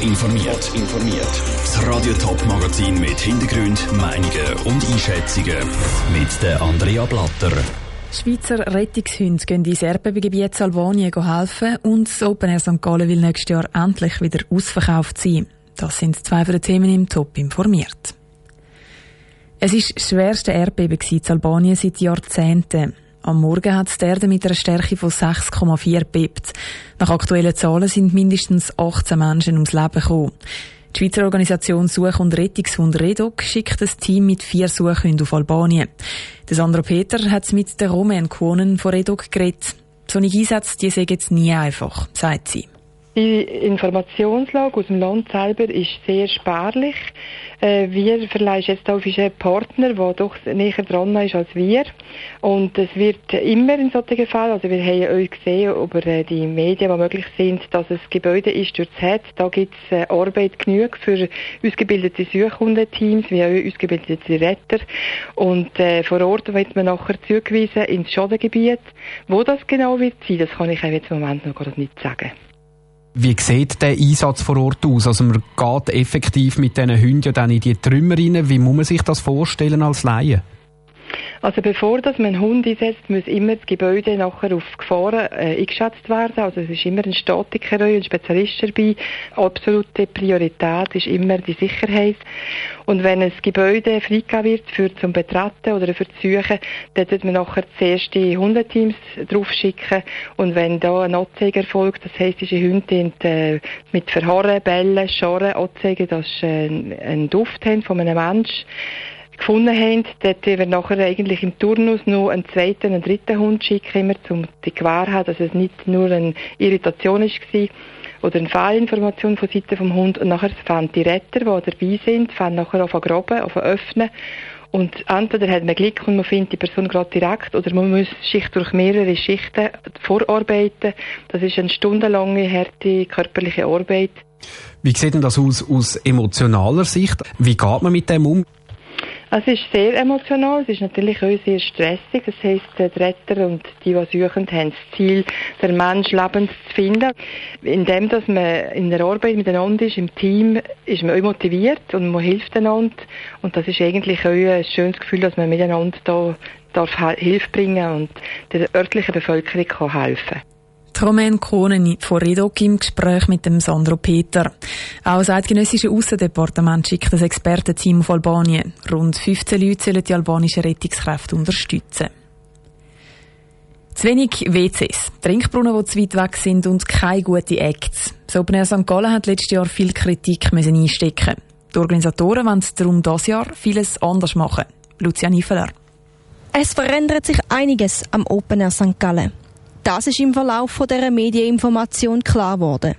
Informiert. informiert. Das Radio Top Magazin mit Hintergrund, Meinungen und Einschätzungen mit der Andrea Blatter. Schweizer Rettungshunde gehen ins Erdbebengebiet Albanien helfen und das Open Air St. Gallen will nächstes Jahr endlich wieder ausverkauft sein. Das sind zwei von den Themen im Top informiert. Es ist das schwerste Erdbeben in Albanien seit Jahrzehnten. Am Morgen hat die Erde mit einer Stärke von 6,4 bebt. Nach aktuellen Zahlen sind mindestens 18 Menschen ums Leben gekommen. Die Schweizer Organisation Such- und Rettungshund REDOC schickt ein Team mit vier Suchhunden auf Albanien. Der Sandro Peter hat mit der Roman Kuonen von REDOC geredet. Solche Einsätze, die sind jetzt nie einfach, sagt sie. Die Informationslage aus dem Land selber ist sehr spärlich. Äh, wir verleihen jetzt auf einen Partner, der doch näher dran ist als wir. Und es wird immer in solchen Fällen, also wir haben euch gesehen über äh, die Medien, die möglich sind, dass es Gebäude ist durch das hat. Da gibt es äh, Arbeit genug für ausgebildete Suchhundeteams, wie auch ausgebildete Retter. Und vor Ort wird man nachher zugewiesen ins Schadengebiet. Wo das genau wird sein, das kann ich jetzt im Moment noch gar nicht sagen. Wie sieht der Einsatz vor Ort aus? Also man geht effektiv mit diesen Hunden ja dann in die Trümmer rein. Wie muss man sich das vorstellen als Laie? Also bevor dass man einen Hund einsetzt, muss immer das Gebäude nachher auf Gefahren äh, eingeschätzt werden. Also es ist immer ein Statiker, ein Spezialist dabei. Absolute Priorität ist immer die Sicherheit. Und wenn ein Gebäude freigegeben wird für zum Betreten oder für das Suchen, dann wird man nachher zuerst die Hundeteams drauf schicken. Und wenn da ein Anzeige erfolgt, das heisst, diese Hunde äh, mit Verharren, Bellen, Scharren anzeigen, dass sie äh, einen Duft haben von einem Menschen, gefunden haben, dort wir nachher eigentlich im Turnus noch einen zweiten, einen dritten Hund schicken, immer um die Gewähr haben, dass es nicht nur eine Irritation war oder eine Fehlinformation von Seiten vom Hund und nachher fangen die Retter, die dabei sind, fangen nachher auf graben, auf öffnen und entweder hat man Glück und man findet die Person gerade direkt oder man muss sich durch mehrere Schichten vorarbeiten. Das ist eine stundenlange, harte körperliche Arbeit. Wie sieht denn das aus aus emotionaler Sicht? Wie geht man mit dem um? Es ist sehr emotional, es ist natürlich auch sehr stressig. Das heisst, die Retter und die, die suchen, haben das Ziel, den Mensch lebend zu finden. Indem dass man in der Arbeit miteinander ist, im Team, ist man auch motiviert und man hilft einander. Und das ist eigentlich auch ein schönes Gefühl, dass man miteinander da darf Hilfe bringen und der örtlichen Bevölkerung kann helfen kann. Romain Kohnen von Redok im Gespräch mit dem Sandro Peter. Auch das eidgenössische Aussendepartement schickt das Expertenteam auf Albanien. Rund 15 Leute sollen die albanischen Rettungskräfte unterstützen. Zu wenig WCs, Trinkbrunnen, die zu weit weg sind und keine guten Acts. Das Open Air St. Gallen hat letztes Jahr viel Kritik müssen einstecken. Die Organisatoren wollen darum dieses Jahr vieles anders machen. Lucian Ifeler. Es verändert sich einiges am Open Air St. Gallen. Das ist im Verlauf dieser Medieninformation klar geworden.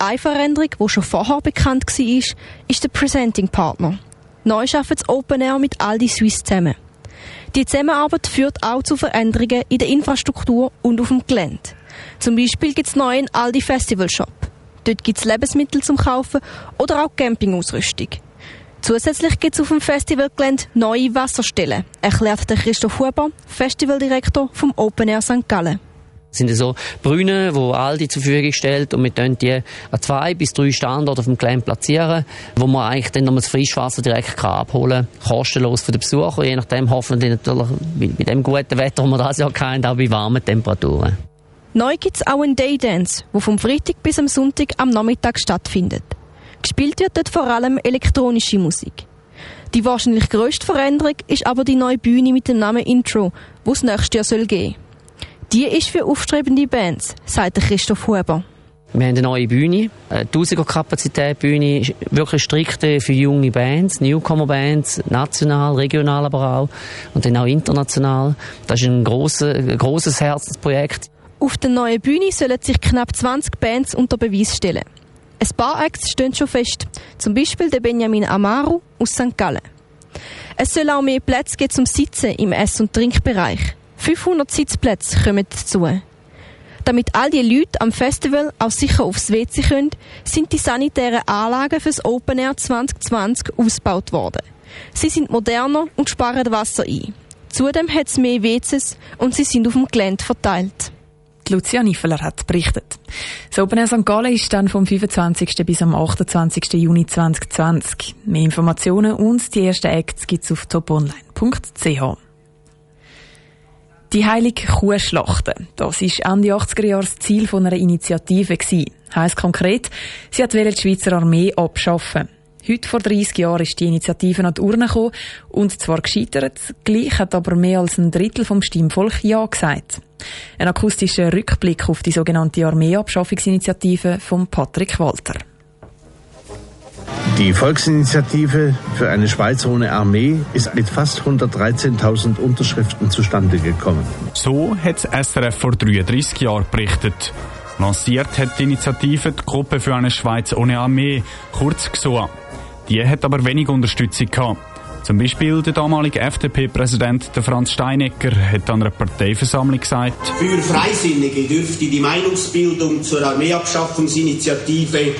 Eine Veränderung, die schon vorher bekannt war, ist der Presenting Partner. Neu arbeitet das Open Air mit Aldi Swiss zusammen. Die Zusammenarbeit führt auch zu Veränderungen in der Infrastruktur und auf dem Gelände. Zum Beispiel gibt es neu einen Aldi Festival Shop. Dort gibt es Lebensmittel zum Kaufen oder auch Campingausrüstung. Zusätzlich gibt es auf dem Festivalgelände neue Wasserstellen, erklärt der Christoph Huber, Festivaldirektor vom Open Air St. Gallen. Sind so Brünnen, die Aldi zur Verfügung stellt und wir können die an zwei bis drei Standorte auf dem Gelände platzieren, wo man eigentlich dann noch das Frischwasser direkt kann abholen kann, kostenlos für den Besucher, je nachdem hoffentlich natürlich bei dem guten Wetter, das wir das Jahr haben, auch bei warmen Temperaturen. Neu gibt es auch einen Daydance, der vom Freitag bis am Sonntag am Nachmittag stattfindet. Gespielt wird dort vor allem elektronische Musik. Die wahrscheinlich grösste Veränderung ist aber die neue Bühne mit dem Namen Intro, die es nächstes Jahr geben soll. Die ist für aufstrebende Bands, sagt Christoph Huber. Wir haben eine neue Bühne, eine 1000er Kapazität Bühne, wirklich strikt für junge Bands, Newcomer-Bands, national, regional aber auch und dann auch international. Das ist ein grosses, grosses Herzensprojekt. Auf der neuen Bühne sollen sich knapp 20 Bands unter Beweis stellen. Ein paar Acts stehen schon fest, zum Beispiel der Benjamin Amaru aus St. Gallen. Es soll auch mehr Plätze geben zum Sitzen im Ess- und Trinkbereich. 500 Sitzplätze kommen dazu. Damit all die Leute am Festival auch sicher aufs WC können, sind die sanitären Anlagen fürs Open Air 2020 ausgebaut worden. Sie sind moderner und sparen Wasser ein. Zudem hat es mehr WCs und sie sind auf dem Gelände verteilt. Lucia Niffeler hat berichtet. Das Open Air St. Gallen ist dann vom 25. bis am 28. Juni 2020. Mehr Informationen und die ersten Acts gibt's auf toponline.ch. Die heilige Kuhschlachten. Das ist Ende 80er Jahre das Ziel von einer Initiative. Heißt konkret, sie hat die Schweizer Armee abschaffen. Heute vor 30 Jahren ist die Initiative an die Urne gekommen und zwar gescheitert. Gleich hat aber mehr als ein Drittel vom Stimmvolk Ja gesagt. Ein akustischer Rückblick auf die sogenannte Armeeabschaffungsinitiative von Patrick Walter. Die Volksinitiative für eine Schweiz ohne Armee ist mit fast 113.000 Unterschriften zustande gekommen. So hat das SRF vor 33 Jahren berichtet. Lanciert hat die Initiative die Gruppe für eine Schweiz ohne Armee, kurz GSOA. Die hat aber wenig Unterstützung gehabt. Zum Beispiel der damalige FDP-Präsident Franz Steinecker hat an einer Parteiversammlung gesagt, Für Freisinnige dürfte die Meinungsbildung zur Armeeabschaffungsinitiative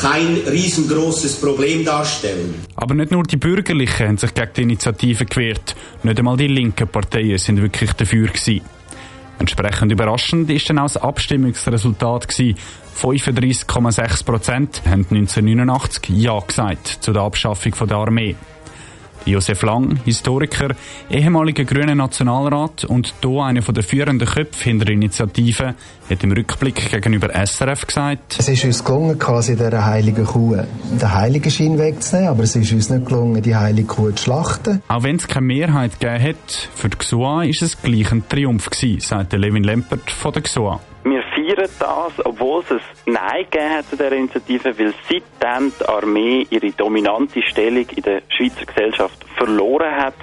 kein riesengroßes Problem darstellen. Aber nicht nur die Bürgerlichen haben sich gegen die Initiative gewehrt. Nicht einmal die linken Parteien sind wirklich dafür gewesen. Entsprechend überraschend ist dann auch das Abstimmungsresultat gewesen. 35,6 Prozent haben 1989 Ja gesagt zu der Abschaffung der Armee. Josef Lang, Historiker, ehemaliger grüner Nationalrat und hier einer der führenden Köpfe hinter der Initiative, hat im Rückblick gegenüber SRF gesagt, Es ist uns gelungen, quasi dieser heiligen Kuh den Heiligenschein wegzunehmen, aber es ist uns nicht gelungen, die heilige Kuh zu schlachten. Auch wenn es keine Mehrheit gegeben hat, für die GSOA ist es gleich ein Triumph gewesen, sagt Levin Lempert von der GSOA. Wir feiern das, obwohl es ein Nein gegeben hat zu dieser Initiative, weil seitdem die Armee ihre dominante Stellung in der Schweizer Gesellschaft verloren hat.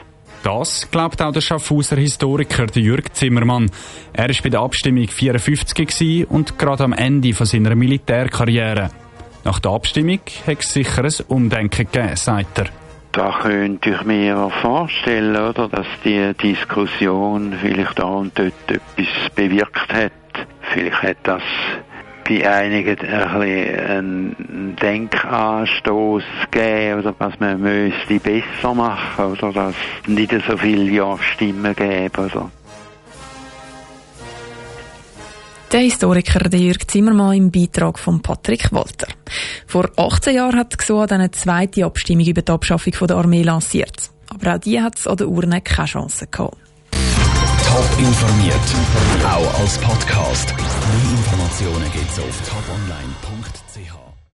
Das glaubt auch der Schaffhauser Historiker Jürg Zimmermann. Er war bei der Abstimmung 54 und gerade am Ende von seiner Militärkarriere. Nach der Abstimmung hat es sicher ein Umdenken gegeben, sagt er. Da könnte ich mir vorstellen, oder, dass die Diskussion vielleicht da und dort etwas bewirkt hat. Vielleicht hat das bei einigen ein einen Denkanstoß gegeben, oder was man müsste besser machen, oder dass nicht so viele Ja-Stimmen geben, oder. Der Historiker Jürg Zimmermann im Beitrag von Patrick Walter. Vor 18 Jahren hat dann eine zweite Abstimmung über die Abschaffung der Armee lanciert. Aber auch die hat es an der Urne keine Chance gehabt. Top informiert, auch als Podcast. Mehr Informationen gibt's auf toponline.ch.